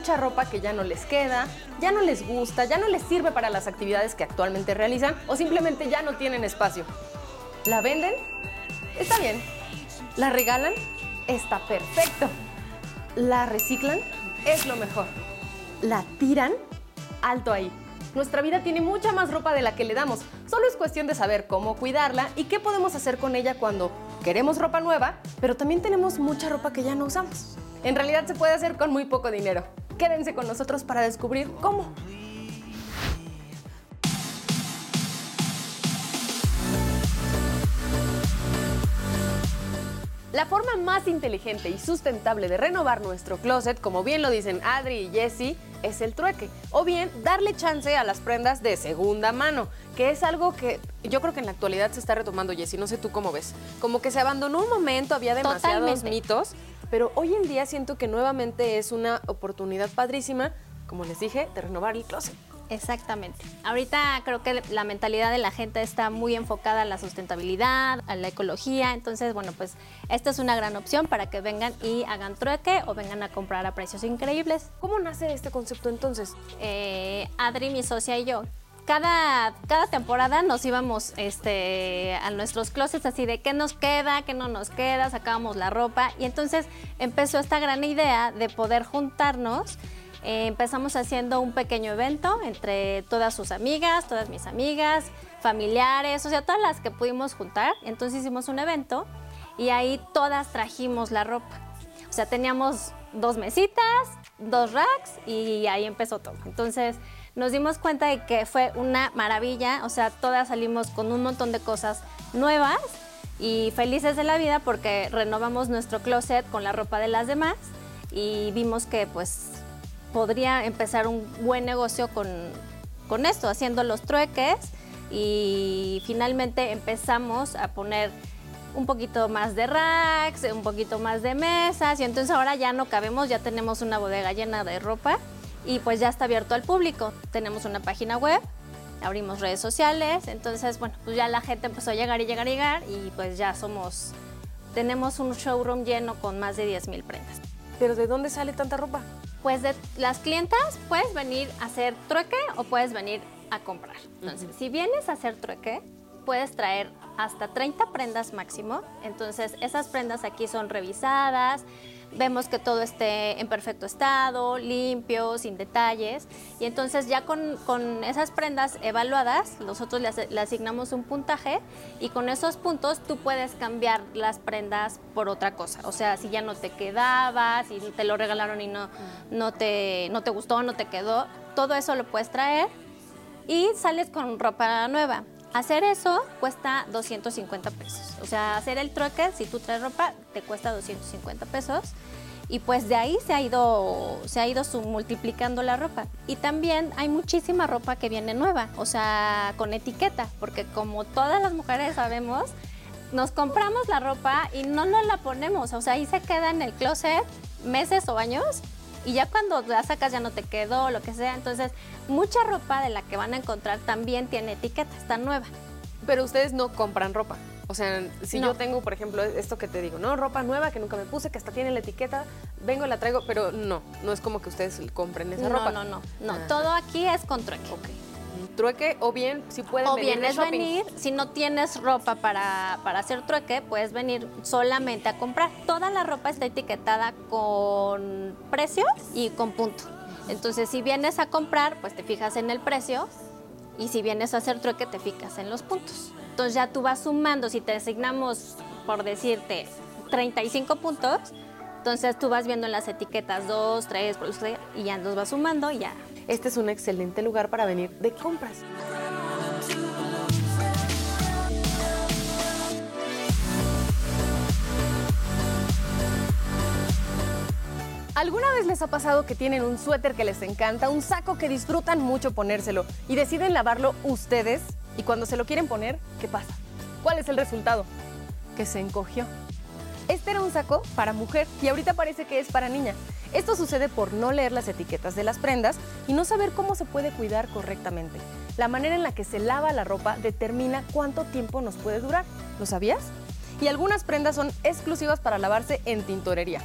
mucha ropa que ya no les queda, ya no les gusta, ya no les sirve para las actividades que actualmente realizan o simplemente ya no tienen espacio. ¿La venden? Está bien. ¿La regalan? Está perfecto. ¿La reciclan? Es lo mejor. ¿La tiran? Alto ahí. Nuestra vida tiene mucha más ropa de la que le damos. Solo es cuestión de saber cómo cuidarla y qué podemos hacer con ella cuando queremos ropa nueva, pero también tenemos mucha ropa que ya no usamos. En realidad se puede hacer con muy poco dinero. Quédense con nosotros para descubrir cómo. La forma más inteligente y sustentable de renovar nuestro closet, como bien lo dicen Adri y Jessie, es el trueque. O bien darle chance a las prendas de segunda mano, que es algo que yo creo que en la actualidad se está retomando, Jessie. No sé tú cómo ves. Como que se abandonó un momento, había demasiados Totalmente. mitos, pero hoy en día siento que nuevamente es una oportunidad padrísima, como les dije, de renovar el closet. Exactamente. Ahorita creo que la mentalidad de la gente está muy enfocada a la sustentabilidad, a la ecología. Entonces, bueno, pues esta es una gran opción para que vengan y hagan trueque o vengan a comprar a precios increíbles. ¿Cómo nace este concepto entonces? Eh, Adri, mi socia y yo. Cada, cada temporada nos íbamos este, a nuestros closets así de qué nos queda, qué no nos queda, sacábamos la ropa y entonces empezó esta gran idea de poder juntarnos eh, empezamos haciendo un pequeño evento entre todas sus amigas, todas mis amigas, familiares, o sea, todas las que pudimos juntar. Entonces hicimos un evento y ahí todas trajimos la ropa. O sea, teníamos dos mesitas, dos racks y ahí empezó todo. Entonces nos dimos cuenta de que fue una maravilla, o sea, todas salimos con un montón de cosas nuevas y felices de la vida porque renovamos nuestro closet con la ropa de las demás y vimos que pues podría empezar un buen negocio con, con esto, haciendo los trueques y finalmente empezamos a poner un poquito más de racks, un poquito más de mesas y entonces ahora ya no cabemos, ya tenemos una bodega llena de ropa y pues ya está abierto al público. Tenemos una página web, abrimos redes sociales, entonces bueno, pues ya la gente empezó a llegar y llegar y llegar y pues ya somos, tenemos un showroom lleno con más de 10 mil prendas. ¿Pero de dónde sale tanta ropa? Pues de las clientas puedes venir a hacer trueque o puedes venir a comprar. Entonces, si vienes a hacer trueque, puedes traer hasta 30 prendas máximo. Entonces, esas prendas aquí son revisadas, vemos que todo esté en perfecto estado, limpio, sin detalles. Y entonces ya con, con esas prendas evaluadas, nosotros le, asignamos un puntaje y con esos puntos tú puedes cambiar las prendas por otra cosa. O sea, si ya no te quedaba, si te lo regalaron y no, no, te, no te gustó, no te quedó, todo eso lo puedes traer y sales con ropa nueva. Hacer eso cuesta 250 pesos. O sea, hacer el trueque, si tú traes ropa, te cuesta 250 pesos. Y pues de ahí se ha ido, se ha ido multiplicando la ropa. Y también hay muchísima ropa que viene nueva, o sea, con etiqueta, porque como todas las mujeres sabemos, nos compramos la ropa y no nos la ponemos, o sea, ahí se queda en el closet meses o años y ya cuando la sacas ya no te quedó, lo que sea. Entonces, mucha ropa de la que van a encontrar también tiene etiqueta, está nueva. Pero ustedes no compran ropa. O sea, si No. yo tengo, por ejemplo, esto que te digo, ¿no? Ropa nueva que nunca me puse, que hasta tiene la etiqueta, vengo, la traigo, pero no, no es como que ustedes compren esa no, ropa. no, no, no. Ah. Todo aquí es con trueque. Trueque, o bien, si pueden O venir bien es shopping. venir, si no tienes ropa para, para hacer trueque, puedes venir solamente a comprar. Toda la ropa está etiquetada con precio y con punto. Entonces, si vienes a comprar, pues te fijas en el precio y si vienes a hacer trueque, te fijas en los puntos. Entonces ya tú vas sumando, si te asignamos, por decirte, 35 puntos, entonces tú vas viendo en las etiquetas 2, 3, y ya los vas sumando y ya Este es un excelente lugar para venir de compras. ¿Alguna vez les ha pasado que tienen un suéter que les encanta, un saco que disfrutan mucho ponérselo y deciden lavarlo ustedes? Y cuando se lo quieren poner, ¿qué pasa? ¿Cuál es el resultado? Que se encogió. Este era un saco para mujer y ahorita parece que es para niña. Esto sucede por no leer las etiquetas de las prendas y no saber cómo se puede cuidar correctamente. La manera en la que se lava la ropa determina cuánto tiempo nos puede durar. ¿Lo sabías? Y algunas prendas son exclusivas para lavarse en tintorería.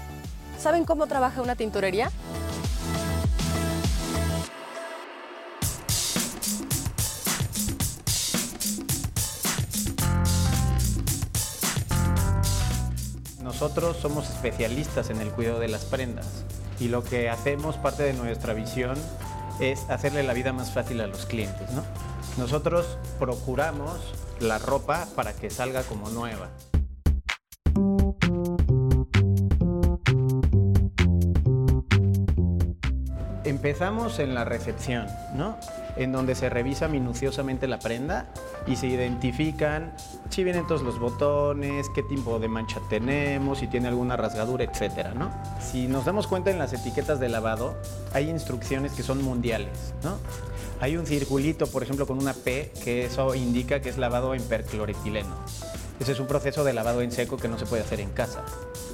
¿Saben cómo trabaja una tintorería? Nosotros somos especialistas en el cuidado de las prendas y lo que hacemos, parte de nuestra visión, es hacerle la vida más fácil a los clientes. ¿no? Nosotros procuramos la ropa para que salga como nueva. Empezamos en la recepción, ¿no? En donde se revisa minuciosamente la prenda y se identifican si vienen todos los botones, qué tipo de mancha tenemos, si tiene alguna rasgadura, etcétera, ¿no? Si nos damos cuenta en las etiquetas de lavado, hay instrucciones que son mundiales, ¿no? Hay un circulito, por ejemplo, con una P, que eso indica que es lavado en percloretileno. Ese es un proceso de lavado en seco que no se puede hacer en casa.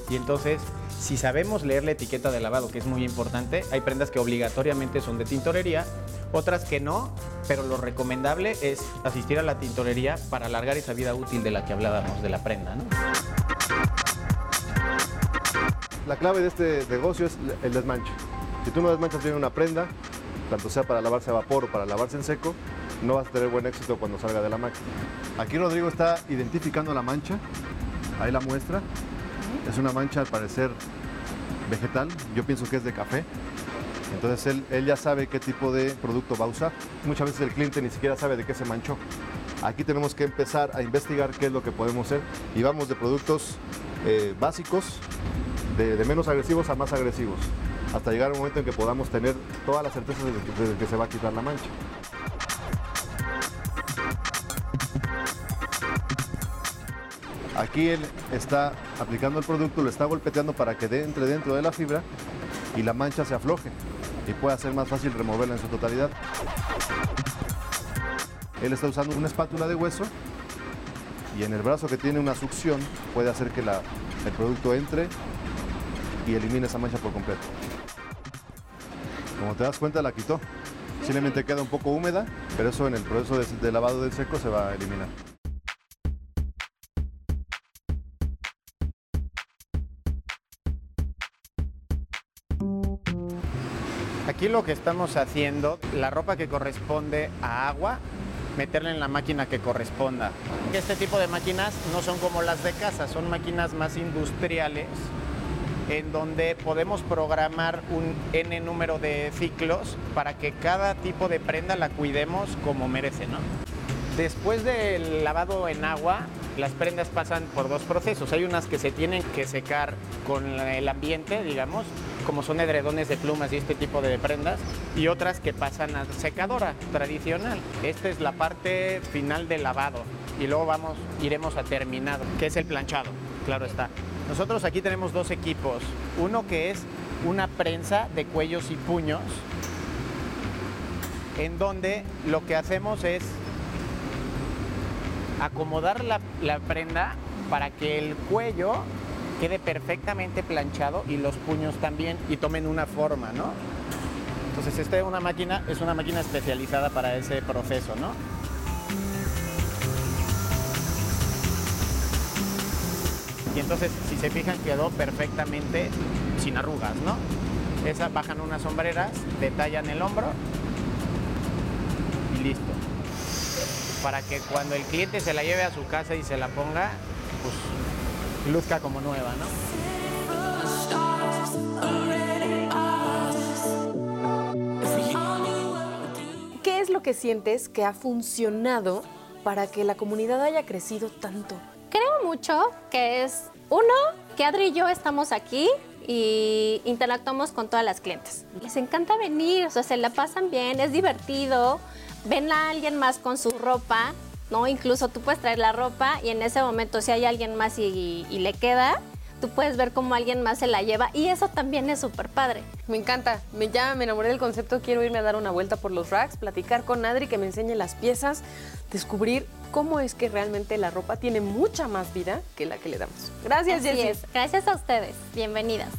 Y entonces, si sabemos leer la etiqueta de lavado, que es muy importante, hay prendas que obligatoriamente son de tintorería, otras que no, pero lo recomendable es asistir a la tintorería para alargar esa vida útil de la que hablábamos de la prenda. La clave de este negocio es el desmanche. Si tú no desmanchas bien una prenda, tanto sea para lavarse a vapor o para lavarse en seco, no vas a tener buen éxito cuando salga de la máquina. Aquí Rodrigo está identificando la mancha, ahí la muestra. Es una mancha al parecer vegetal, yo pienso que es de café. Entonces él, él, ya sabe qué tipo de producto va a usar. Muchas veces el cliente ni siquiera sabe de qué se manchó. Aquí tenemos que empezar a investigar qué es lo que podemos hacer y vamos de productos eh, básicos, de, menos agresivos a más agresivos, hasta llegar a un momento en que podamos tener toda la certeza de que, de que se va a quitar la mancha. Aquí él está aplicando el producto, lo está golpeteando para que entre dentro de la fibra y la mancha se afloje y pueda ser más fácil removerla en su totalidad. Él está usando una espátula de hueso y en el brazo que tiene una succión puede hacer que el producto entre y elimine esa mancha por completo. Como te das cuenta la quitó. Simplemente queda un poco húmeda, pero eso en el proceso de, de lavado del seco se va a eliminar. Aquí lo que estamos haciendo, la ropa que corresponde a agua, meterla en la máquina que corresponda. Este tipo de máquinas no son como las de casa, son máquinas más industriales en donde podemos programar un N número de ciclos para que cada tipo de prenda la cuidemos como merece. ¿no? Después del lavado en agua, las prendas pasan por dos procesos. Hay unas que se tienen que secar con el ambiente, digamos, como son edredones de plumas y este tipo de prendas, y otras que pasan a secadora tradicional. Esta es la parte final del lavado y luego vamos, iremos a terminado, que es el planchado, claro está. Nosotros aquí tenemos dos equipos, uno que es una prensa de cuellos y puños, en donde lo que hacemos es acomodar la, la prenda para que el cuello quede perfectamente planchado y los puños también y tomen una forma, ¿no? Entonces esta es una máquina, es una máquina especializada para ese proceso, ¿no? Y entonces, si se fijan, quedó perfectamente sin arrugas, ¿no? Esa bajan unas sombreras, detallan el hombro Para que cuando el cliente se la lleve a su casa y se la ponga, pues luzca como nueva, ¿no? ¿Qué es lo que sientes que ha funcionado para que la comunidad haya crecido tanto? Creo mucho que es, uno, que Adri y yo estamos aquí y interactuamos con todas las clientes. Les encanta venir, o sea, se la pasan bien, es divertido, ven a alguien más con su ropa, ¿no? Incluso tú puedes traer la ropa y en ese momento si hay alguien más y, y le queda, tú puedes ver cómo alguien más se la lleva y eso también es súper padre. Me encanta, me, ya me enamoré del concepto, quiero irme a dar una vuelta por los racks, platicar con Adri, que me enseñe las piezas, descubrir cómo es que realmente la ropa tiene mucha más vida que la que le damos. Gracias, es. Gracias a ustedes. Bienvenidas.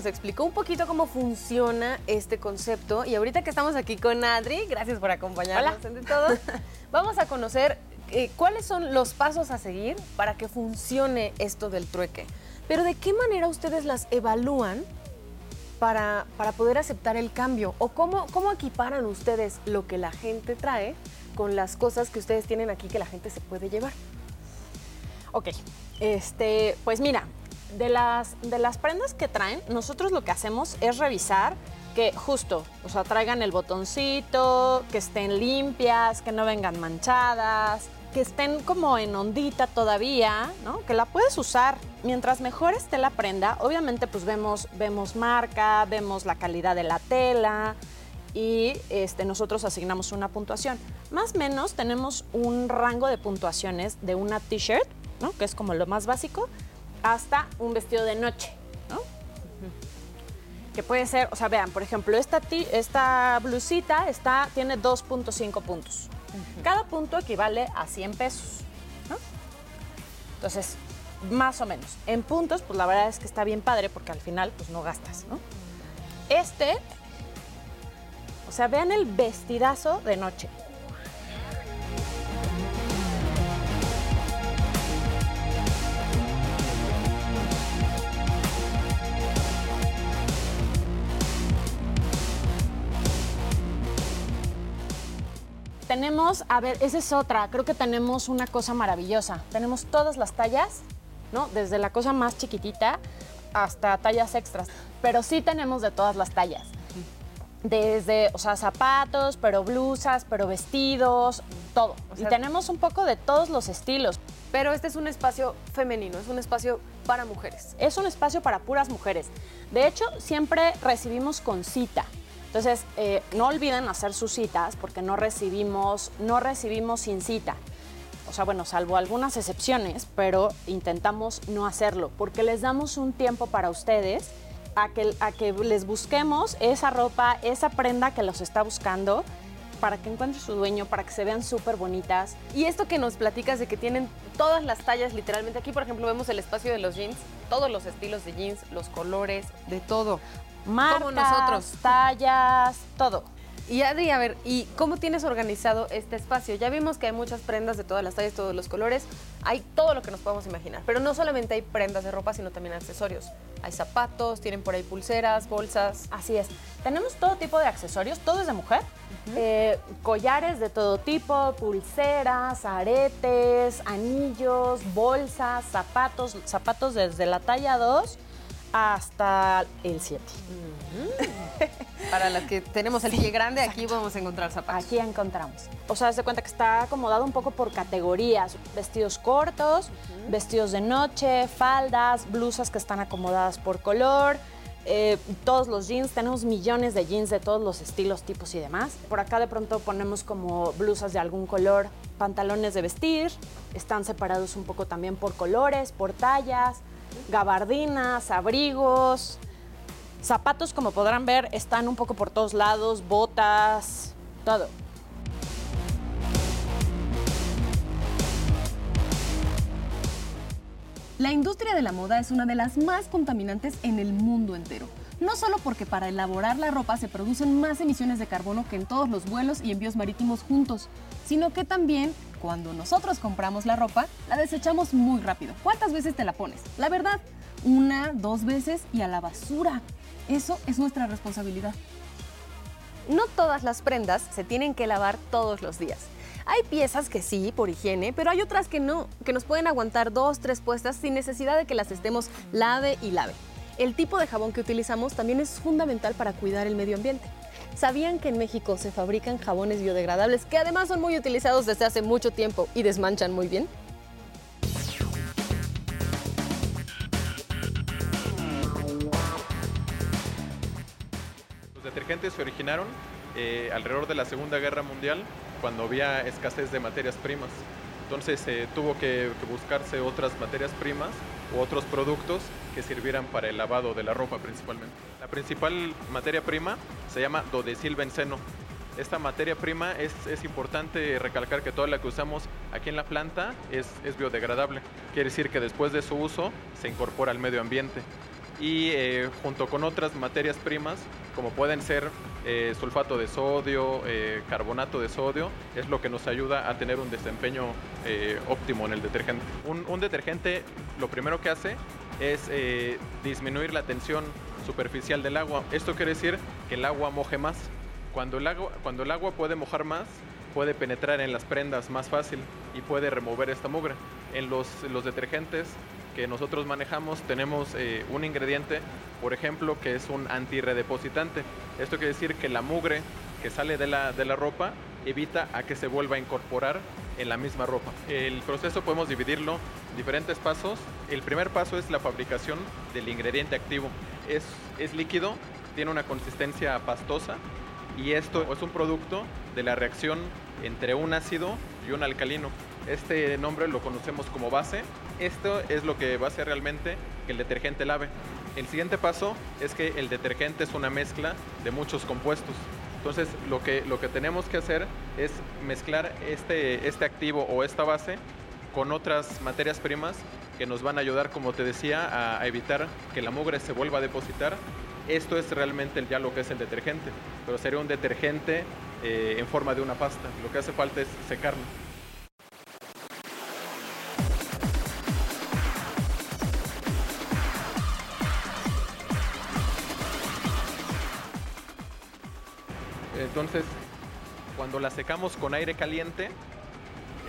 Nos explicó un poquito cómo funciona este concepto y ahorita que estamos aquí con Adri, gracias por acompañarnos todo, vamos a conocer eh, cuáles son los pasos a seguir para que funcione esto del trueque. Pero de qué manera ustedes las evalúan para, para poder aceptar el cambio o cómo, cómo equiparan ustedes lo que la gente trae con las cosas que ustedes tienen aquí que la gente se puede llevar. Ok, este, pues mira, de las, de las prendas que traen, nosotros lo que hacemos es revisar que justo, o sea, traigan el botoncito, que estén limpias, que no vengan manchadas, que estén como en ondita todavía, ¿no? Que la puedes usar. Mientras mejor esté la prenda, obviamente pues vemos, vemos marca, vemos la calidad de la tela y este, nosotros asignamos una puntuación. Más o menos tenemos un rango de puntuaciones de una t-shirt, ¿no? Que es como lo más básico, hasta un vestido de noche, ¿no? Que puede ser, o sea, vean, por ejemplo, esta, esta blusita está, tiene 2.5 puntos. Cada punto equivale a 100 pesos, ¿no? Entonces, más o menos. En puntos, pues la verdad es que está bien padre porque al final, pues no gastas, ¿no? Este, o sea, vean el vestidazo de noche. Tenemos, a ver, esa es otra, creo que tenemos una cosa maravillosa. Tenemos todas las tallas, ¿no? Desde la cosa más chiquitita hasta tallas extras, pero sí tenemos de todas las tallas. Desde, o sea, zapatos, pero blusas, pero vestidos, todo. y tenemos un poco de todos los estilos. Pero este es un espacio femenino, es un espacio para mujeres. Es un espacio para puras mujeres. De hecho, siempre recibimos con cita. Entonces, eh, no olviden hacer sus citas porque no recibimos, no recibimos sin cita. O sea, bueno, salvo algunas excepciones, pero intentamos no hacerlo porque les damos un tiempo para ustedes a que, a que les busquemos esa ropa, esa prenda que los está buscando para que encuentre su dueño, para que se vean súper bonitas. Y esto que nos platicas de que tienen todas las tallas, literalmente aquí, por ejemplo, vemos el espacio de los jeans, todos los estilos de jeans, los colores, de todo marcas, nosotros. tallas, todo. Y Adri, a ver, ¿y cómo tienes organizado este espacio? Ya vimos que hay muchas prendas de todas las tallas, todos los colores, hay todo lo que nos podemos imaginar, pero no solamente hay prendas de ropa, sino también accesorios. Hay zapatos, tienen por ahí pulseras, bolsas. Así es. Tenemos todo tipo de accesorios, todo es de mujer. Eh, collares de todo tipo, pulseras, aretes, anillos, bolsas, zapatos, zapatos desde la talla 2 hasta el 7. Para las que tenemos el pie grande, aquí podemos encontrar zapatos. Aquí encontramos. O sea, se cuenta que está acomodado un poco por categorías. Vestidos cortos, vestidos de noche, faldas, blusas que están acomodadas por color. Eh, todos los jeans, tenemos millones de jeans de todos los estilos, tipos y demás. Por acá de pronto ponemos como blusas de algún color, pantalones de vestir, están separados un poco también por colores, por tallas gabardinas, abrigos, zapatos como podrán ver están un poco por todos lados, botas, todo. La industria de la moda es una de las más contaminantes en el mundo entero. No solo porque para elaborar la ropa se producen más emisiones de carbono que en todos los vuelos y envíos marítimos juntos, sino que también cuando nosotros compramos la ropa, la desechamos muy rápido. ¿Cuántas veces te la pones? La verdad, una, dos veces y a la basura. Eso es nuestra responsabilidad. No todas las prendas se tienen que lavar todos los días. Hay piezas que sí, por higiene, pero hay otras que no, que nos pueden aguantar dos, tres puestas sin necesidad de que las estemos lave y lave. El tipo de jabón que utilizamos también es fundamental para cuidar el medio ambiente. ¿Sabían que en México se fabrican jabones biodegradables que además son muy utilizados desde hace mucho tiempo y desmanchan muy bien? Los detergentes se originaron eh, alrededor de la Segunda Guerra Mundial, cuando había escasez de materias primas. Entonces se tuvo que, buscarse otras materias primas u otros productos que sirvieran para el lavado de la ropa principalmente. La principal materia prima se llama dodecilbenceno. Esta materia prima es, importante recalcar que toda la que usamos aquí en la planta es, es biodegradable. Quiere decir que después de su uso se incorpora al medio ambiente. Y eh, junto con otras materias primas, como pueden ser eh, sulfato de sodio, eh, carbonato de sodio, es lo que nos ayuda a tener un desempeño óptimo en el detergente. Un, detergente lo primero que hace es disminuir la tensión superficial del agua. Esto quiere decir que el agua moje más. Cuando el agua, cuando el agua puede mojar más, puede penetrar en las prendas más fácil y puede remover esta mugre. En los, los detergentes que nosotros manejamos tenemos eh, un ingrediente, por ejemplo, que es un antirredepositante. Esto quiere decir que la mugre que sale de la, de la ropa evita a que se vuelva a incorporar en la misma ropa. El proceso podemos dividirlo en diferentes pasos. El primer paso es la fabricación del ingrediente activo. Es, es líquido, tiene una consistencia pastosa y esto es un producto de la reacción entre un ácido y un alcalino. Este nombre lo conocemos como base. Esto es lo que va a hacer realmente que el detergente lave. El siguiente paso es que el detergente es una mezcla de muchos compuestos. Entonces lo que, lo que tenemos que hacer es mezclar este, este activo o esta base con otras materias primas que nos van a ayudar, como te decía, a, evitar que la mugre se vuelva a depositar. Esto es realmente ya lo que es el detergente, pero sería un detergente eh, en forma de una pasta. Lo que hace falta es secarlo. Entonces, cuando la secamos con aire caliente,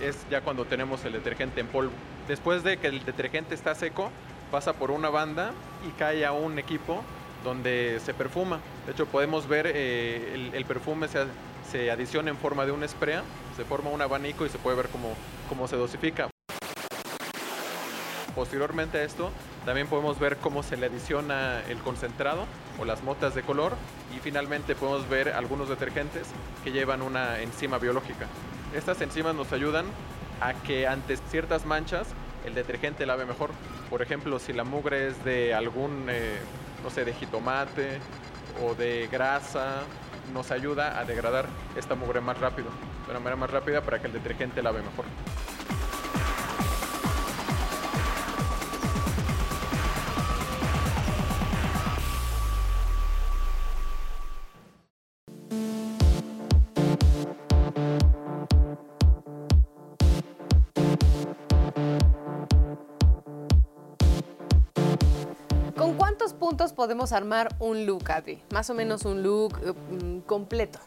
es ya cuando tenemos el detergente en polvo. Después de que el detergente está seco, pasa por una banda y cae a un equipo donde se perfuma. De hecho, podemos ver eh, el, perfume se, se adiciona en forma de un spray, se forma un abanico y se puede ver cómo, cómo se dosifica. Posteriormente a esto, también podemos ver cómo se le adiciona el concentrado o las motas de color y finalmente podemos ver algunos detergentes que llevan una enzima biológica. Estas enzimas nos ayudan a que ante ciertas manchas el detergente lave mejor. Por ejemplo, si la mugre es de algún, eh, no sé, de jitomate o de grasa, nos ayuda a degradar esta mugre más rápido, de una manera más rápida para que el detergente lave mejor. Podemos armar un look, Adri? Más o menos un look eh, mm, completo.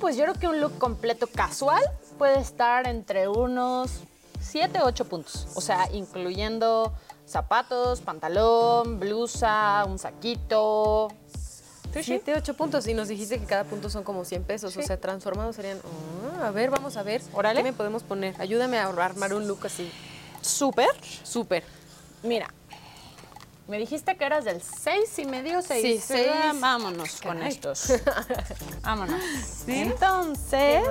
Pues yo creo que un look completo casual puede estar entre unos 7, 8 puntos. O sea, incluyendo zapatos, pantalón, blusa, un saquito. Sí, sí. 7, 8 puntos. Y nos dijiste que cada punto son como 100 pesos. O sea, transformados serían. Ah, a ver, vamos a ver. Órale. ¿Qué me podemos poner? Ayúdame a armar un look así. Súper. Súper. Mira, me dijiste que eras del 6 y medio, 6. Sí, seis. Vámonos con estos. Vámonos. ¿Qué Entonces,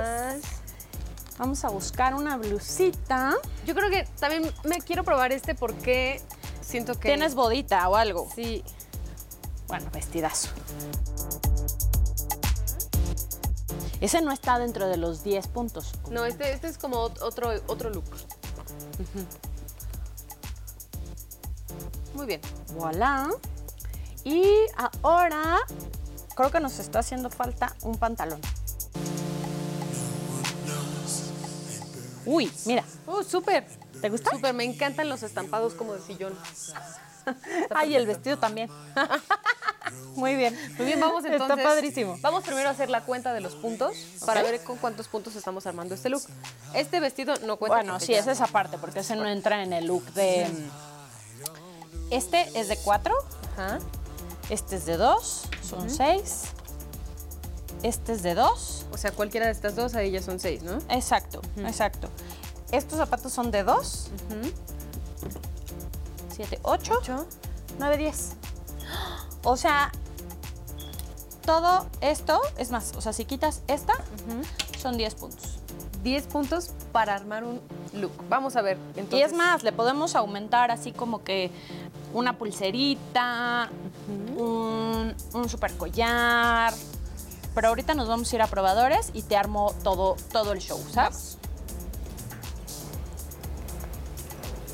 vamos a buscar una blusita. Yo creo que también me quiero probar este porque siento que. ¿Tienes bodita o algo? Sí. Bueno, vestidazo. Ese no está dentro de los 10 puntos. No, este, este es como ot- otro, otro look. Ujú. Muy bien. Voilà. Y ahora creo que nos está haciendo falta un pantalón. Uy, mira. ¡Oh, súper! ¿Te gusta? Súper, me encantan los estampados como de sillón. Ay, el vestido también. Muy bien. Muy bien, vamos entonces. Está padrísimo. Vamos primero a hacer la cuenta de los puntos para ver con cuántos puntos estamos armando este look. Este vestido no cuenta. Bueno, sí, es esa parte, porque ese no entra en el look de... Este es de 4, Ajá. este es de 2, son 6. Este es de 2. O sea, cualquiera de estas dos, ahí ya son seis, ¿no? Exacto, exacto. Estos zapatos son de 2. 7, 8, Ocho. 9, 10. O sea, todo esto, es más, o sea, si quitas esta, son 10 puntos. 10 puntos para armar un look. Vamos a ver. Entonces, Y es más, le podemos aumentar así como que una pulserita, un, un super collar. Pero ahorita nos vamos a ir a probadores y te armo todo, todo el show, ¿sabes?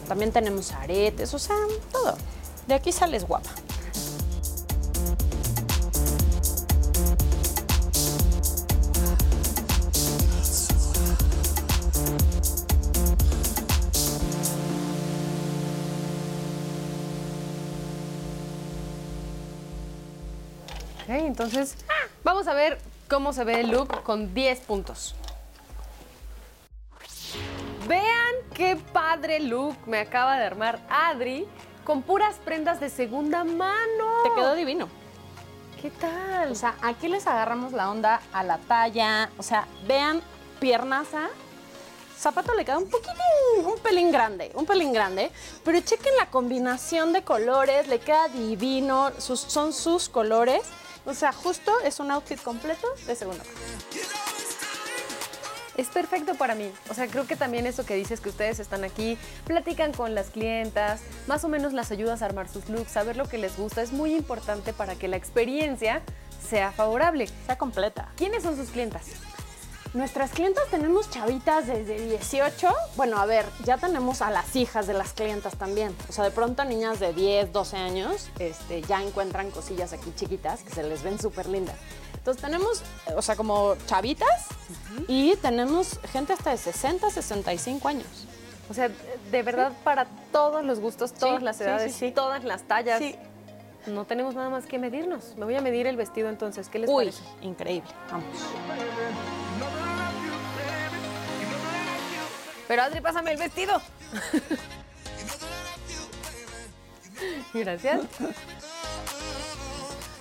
También tenemos aretes, o sea, todo. De aquí sales guapa. Entonces vamos a ver cómo se ve el look con 10 puntos. Vean qué padre look me acaba de armar Adri con puras prendas de segunda mano. Te quedó divino. ¿Qué tal? O sea, aquí les agarramos la onda a la talla. O sea, vean, piernaza. Zapato le queda un poquitín, un pelín grande, un pelín grande. Pero chequen la combinación de colores, le queda divino. sus- son sus colores. O sea, justo es un outfit completo de segunda. Es perfecto para mí. O sea, creo que también eso que dices que ustedes están aquí, platican con las clientas, más o menos las ayudas a armar sus looks, saber lo que les gusta, es muy importante para que la experiencia sea favorable. Sea completa. ¿Quiénes son sus clientas? Nuestras clientas tenemos chavitas desde 18. Bueno, a ver, ya tenemos a las hijas de las clientas también. O sea, de pronto niñas de 10, 12 años este, ya encuentran cosillas aquí chiquitas que se les ven súper lindas. Entonces tenemos, o sea, como chavitas y tenemos gente hasta de 60, 65 años. O sea, de verdad para todos los gustos, todas Sí, las edades, sí, todas las tallas. No tenemos nada más que medirnos. Me voy a medir el vestido entonces. ¿Qué les Uy, parece? increíble. Vamos. Pero Adri, pásame el vestido. Gracias.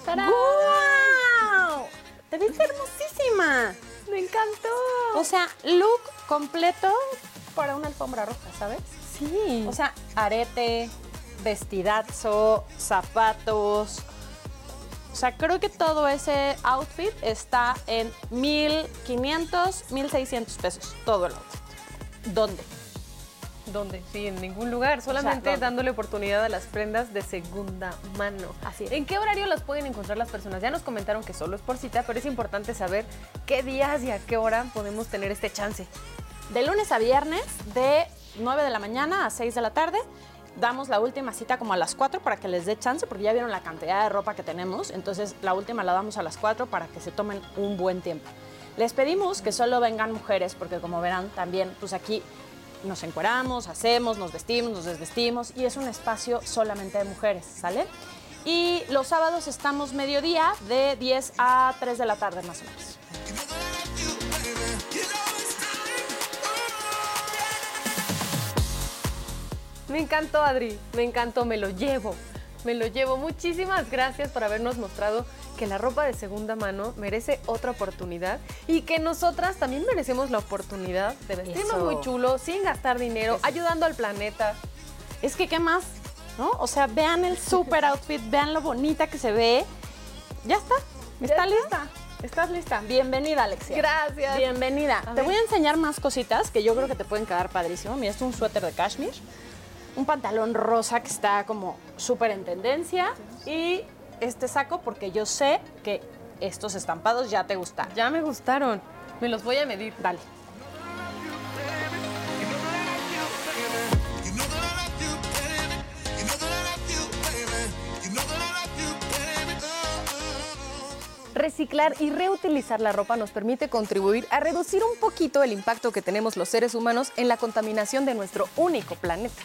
¡Guau! Te viste hermosísima. Me encantó. O sea, look completo para una alfombra roja, ¿sabes? Sí. O sea, arete, vestidazo, zapatos. O sea, creo que todo ese outfit está en 1.500, 1.600 pesos. Todo el outfit. ¿Dónde? ¿Dónde? Sí, en ningún lugar. Solamente dándole oportunidad a las prendas de segunda mano. Así es. ¿En qué horario las pueden encontrar las personas? Ya nos comentaron que solo es por cita, pero es importante saber qué días y a qué hora podemos tener este chance. De lunes a viernes, de 9 de la mañana a 6 de la tarde. Damos la última cita como a las 4 para que les dé chance, porque ya vieron la cantidad de ropa que tenemos. Entonces, la última la damos a las 4 para que se tomen un buen tiempo. Les pedimos que solo vengan mujeres, porque como verán, también, pues aquí nos encueramos, hacemos, nos vestimos, nos desvestimos y es un espacio solamente de mujeres, ¿sale? Y los sábados estamos mediodía de 10 a 3 de la tarde más o menos. Me encantó, Adri. Me encantó, me lo llevo. Me lo llevo. Muchísimas gracias por habernos mostrado que la ropa de segunda mano merece otra oportunidad y que nosotras también merecemos la oportunidad de vestirnos Eso. muy chulo, sin gastar dinero, ayudando al planeta. Es que, ¿qué más? ¿No? O sea, vean el super outfit, vean lo bonita que se ve. Ya está. Está lista. ¿Estás lista? Bienvenida, Alexia. Gracias. Bienvenida. A te voy a enseñar más cositas que yo creo que te pueden quedar padrísimo. Mira, esto es un suéter de cashmere, un pantalón rosa que está como súper en tendencia y este saco porque yo sé que estos estampados ya te gustan. Ya me gustaron. Me los voy a medir. Dale. Reciclar y reutilizar la ropa nos permite contribuir a reducir un poquito el impacto que tenemos los seres humanos en la contaminación de nuestro único planeta.